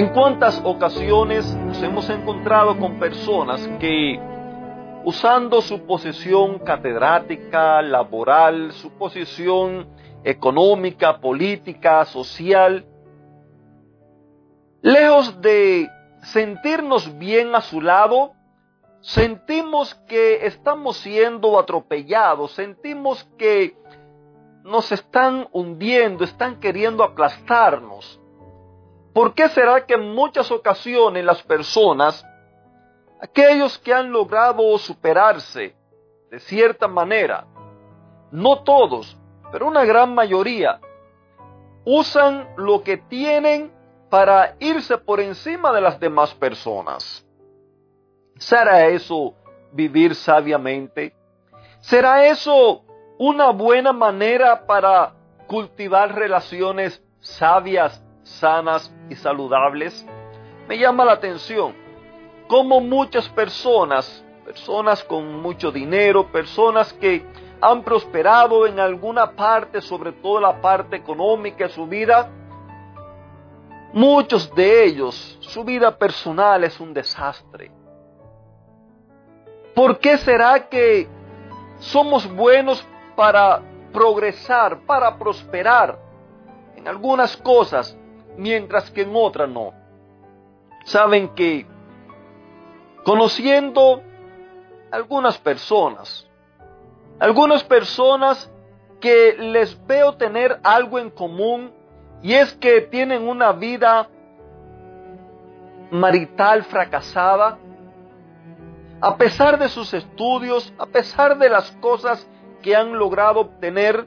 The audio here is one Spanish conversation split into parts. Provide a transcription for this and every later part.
¿En cuántas ocasiones nos hemos encontrado con personas que, usando su posición catedrática, laboral, su posición económica, política, social, lejos de sentirnos bien a su lado, sentimos que estamos siendo atropellados, sentimos que nos están hundiendo, están queriendo aplastarnos. ¿Por qué será que en muchas ocasiones las personas, aquellos que han logrado superarse de cierta manera, no todos, pero una gran mayoría, usan lo que tienen para irse por encima de las demás personas? ¿Será eso vivir sabiamente? ¿Será eso una buena manera para cultivar relaciones sabias sanas y saludables, me llama la atención cómo muchas personas, personas con mucho dinero, personas que han prosperado en alguna parte, sobre todo la parte económica de su vida, muchos de ellos, su vida personal es un desastre. ¿Por qué será que somos buenos para progresar, para prosperar en algunas cosas, mientras que en otra no. Saben que conociendo algunas personas, algunas personas que les veo tener algo en común y es que tienen una vida marital fracasada, a pesar de sus estudios, a pesar de las cosas que han logrado obtener,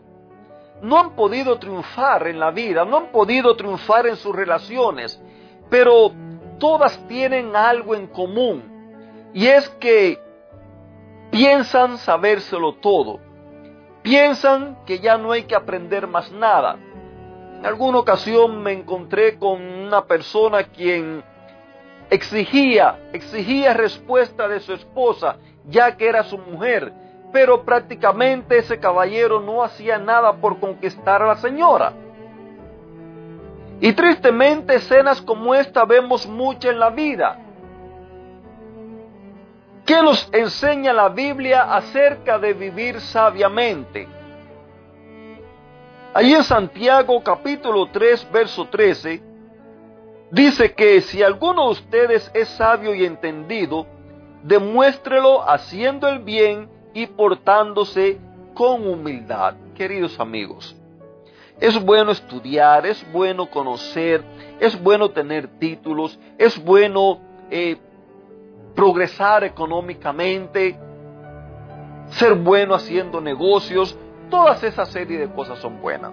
no han podido triunfar en la vida, no han podido triunfar en sus relaciones, pero todas tienen algo en común y es que piensan sabérselo todo, piensan que ya no hay que aprender más nada. En alguna ocasión me encontré con una persona quien exigía, exigía respuesta de su esposa, ya que era su mujer, pero prácticamente ese caballero no hacía nada por conquistar a la señora. Y tristemente escenas como esta vemos mucho en la vida. ¿Qué nos enseña la Biblia acerca de vivir sabiamente? Allí en Santiago capítulo 3, verso 13, dice que si alguno de ustedes es sabio y entendido, demuéstrelo haciendo el bien y portándose con humildad. Queridos amigos, es bueno estudiar, es bueno conocer, es bueno tener títulos, es bueno eh, progresar económicamente, ser bueno haciendo negocios, todas esa serie de cosas son buenas.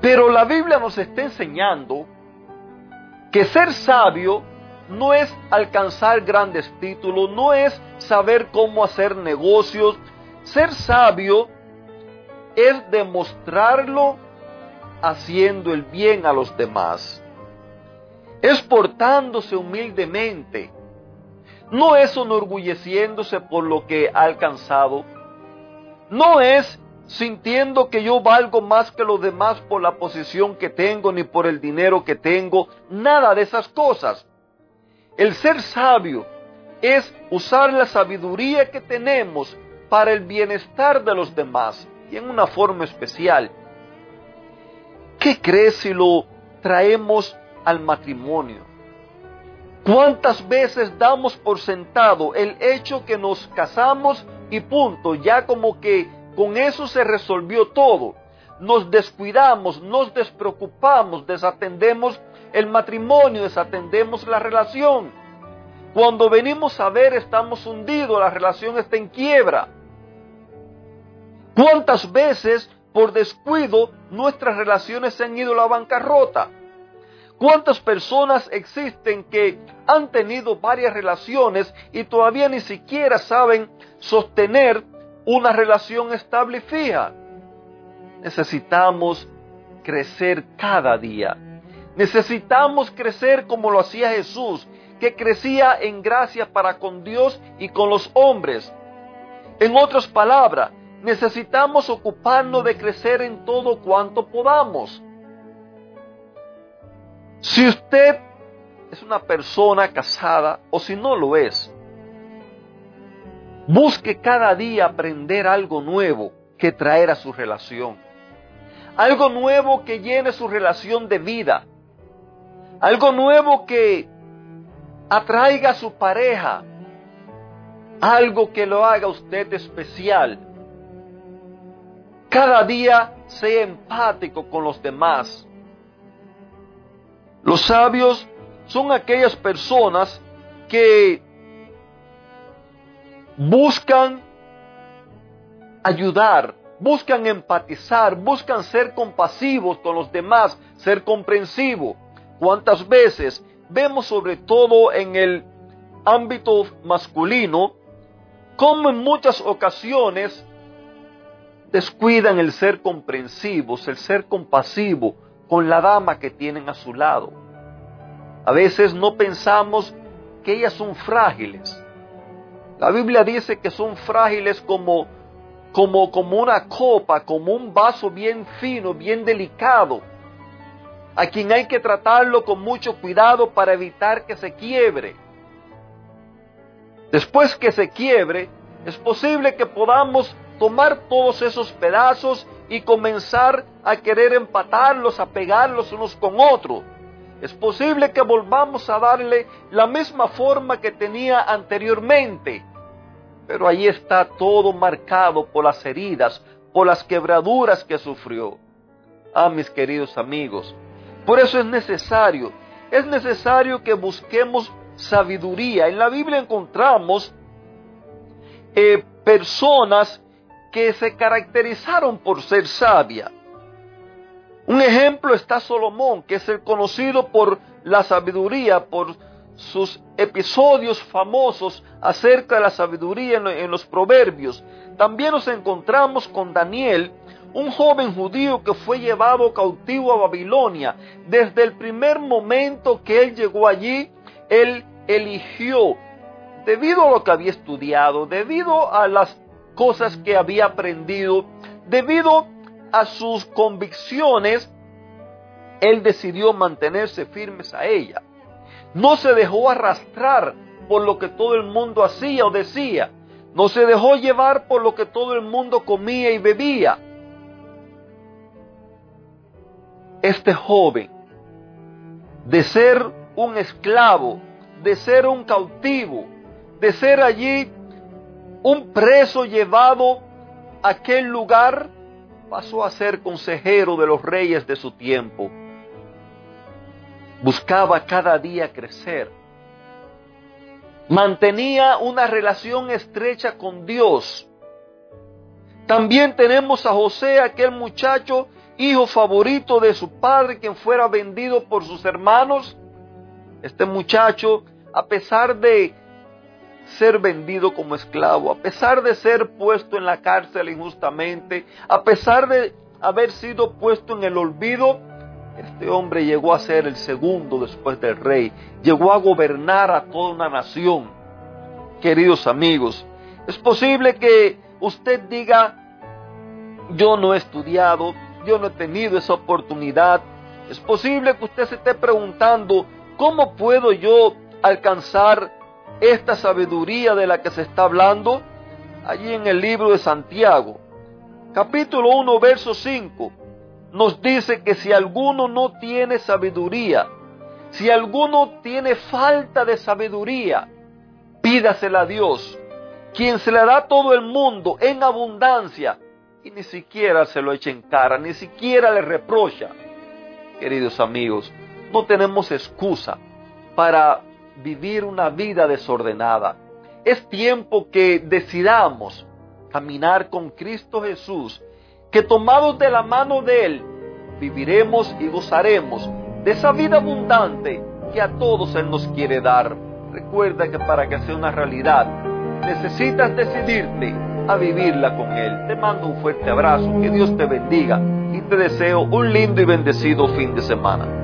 Pero la Biblia nos está enseñando que ser sabio no es alcanzar grandes títulos, no es saber cómo hacer negocios. Ser sabio es demostrarlo haciendo el bien a los demás. Es portándose humildemente. No es enorgulleciéndose por lo que ha alcanzado. No es sintiendo que yo valgo más que los demás por la posición que tengo ni por el dinero que tengo. Nada de esas cosas. El ser sabio es usar la sabiduría que tenemos para el bienestar de los demás y en una forma especial. ¿Qué crees si lo traemos al matrimonio? ¿Cuántas veces damos por sentado el hecho que nos casamos y punto, ya como que con eso se resolvió todo? Nos descuidamos, nos despreocupamos, desatendemos el matrimonio, desatendemos la relación. Cuando venimos a ver estamos hundidos, la relación está en quiebra. ¿Cuántas veces por descuido nuestras relaciones se han ido a la bancarrota? ¿Cuántas personas existen que han tenido varias relaciones y todavía ni siquiera saben sostener una relación estable y fija? Necesitamos crecer cada día. Necesitamos crecer como lo hacía Jesús, que crecía en gracia para con Dios y con los hombres. En otras palabras, necesitamos ocuparnos de crecer en todo cuanto podamos. Si usted es una persona casada o si no lo es, busque cada día aprender algo nuevo que traer a su relación. Algo nuevo que llene su relación de vida. Algo nuevo que atraiga a su pareja. Algo que lo haga usted especial. Cada día sea empático con los demás. Los sabios son aquellas personas que buscan ayudar, buscan empatizar, buscan ser compasivos con los demás, ser comprensivos. ¿Cuántas veces vemos sobre todo en el ámbito masculino como en muchas ocasiones descuidan el ser comprensivos, el ser compasivo con la dama que tienen a su lado? A veces no pensamos que ellas son frágiles. La Biblia dice que son frágiles como, como, como una copa, como un vaso bien fino, bien delicado, a quien hay que tratarlo con mucho cuidado para evitar que se quiebre. Después que se quiebre, es posible que podamos tomar todos esos pedazos y comenzar a querer empatarlos, a pegarlos unos con otros. Es posible que volvamos a darle la misma forma que tenía anteriormente, pero ahí está todo marcado por las heridas, por las quebraduras que sufrió. Ah, mis queridos amigos, por eso es necesario, es necesario que busquemos sabiduría. En la Biblia encontramos eh, personas que se caracterizaron por ser sabias. Un ejemplo está Salomón, que es el conocido por la sabiduría, por sus episodios famosos acerca de la sabiduría en los proverbios. También nos encontramos con Daniel, un joven judío que fue llevado cautivo a Babilonia. Desde el primer momento que él llegó allí, él eligió, debido a lo que había estudiado, debido a las cosas que había aprendido, debido a sus convicciones, él decidió mantenerse firmes a ella. No se dejó arrastrar por lo que todo el mundo hacía o decía. No se dejó llevar por lo que todo el mundo comía y bebía. Este joven, de ser un esclavo, de ser un cautivo, de ser allí un preso llevado a aquel lugar, pasó a ser consejero de los reyes de su tiempo. Buscaba cada día crecer. Mantenía una relación estrecha con Dios. También tenemos a José, aquel muchacho, hijo favorito de su padre, quien fuera vendido por sus hermanos. Este muchacho, a pesar de ser vendido como esclavo, a pesar de ser puesto en la cárcel injustamente, a pesar de haber sido puesto en el olvido, este hombre llegó a ser el segundo después del rey, llegó a gobernar a toda una nación. Queridos amigos, es posible que usted diga, yo no he estudiado, yo no he tenido esa oportunidad. Es posible que usted se esté preguntando, ¿cómo puedo yo alcanzar esta sabiduría de la que se está hablando allí en el libro de Santiago. Capítulo 1, verso 5 nos dice que si alguno no tiene sabiduría, si alguno tiene falta de sabiduría, pídasela a Dios, quien se le da todo el mundo en abundancia y ni siquiera se lo echa en cara, ni siquiera le reprocha. Queridos amigos, no tenemos excusa para vivir una vida desordenada. Es tiempo que decidamos caminar con Cristo Jesús, que tomados de la mano de Él, viviremos y gozaremos de esa vida abundante que a todos Él nos quiere dar. Recuerda que para que sea una realidad, necesitas decidirte a vivirla con Él. Te mando un fuerte abrazo, que Dios te bendiga y te deseo un lindo y bendecido fin de semana.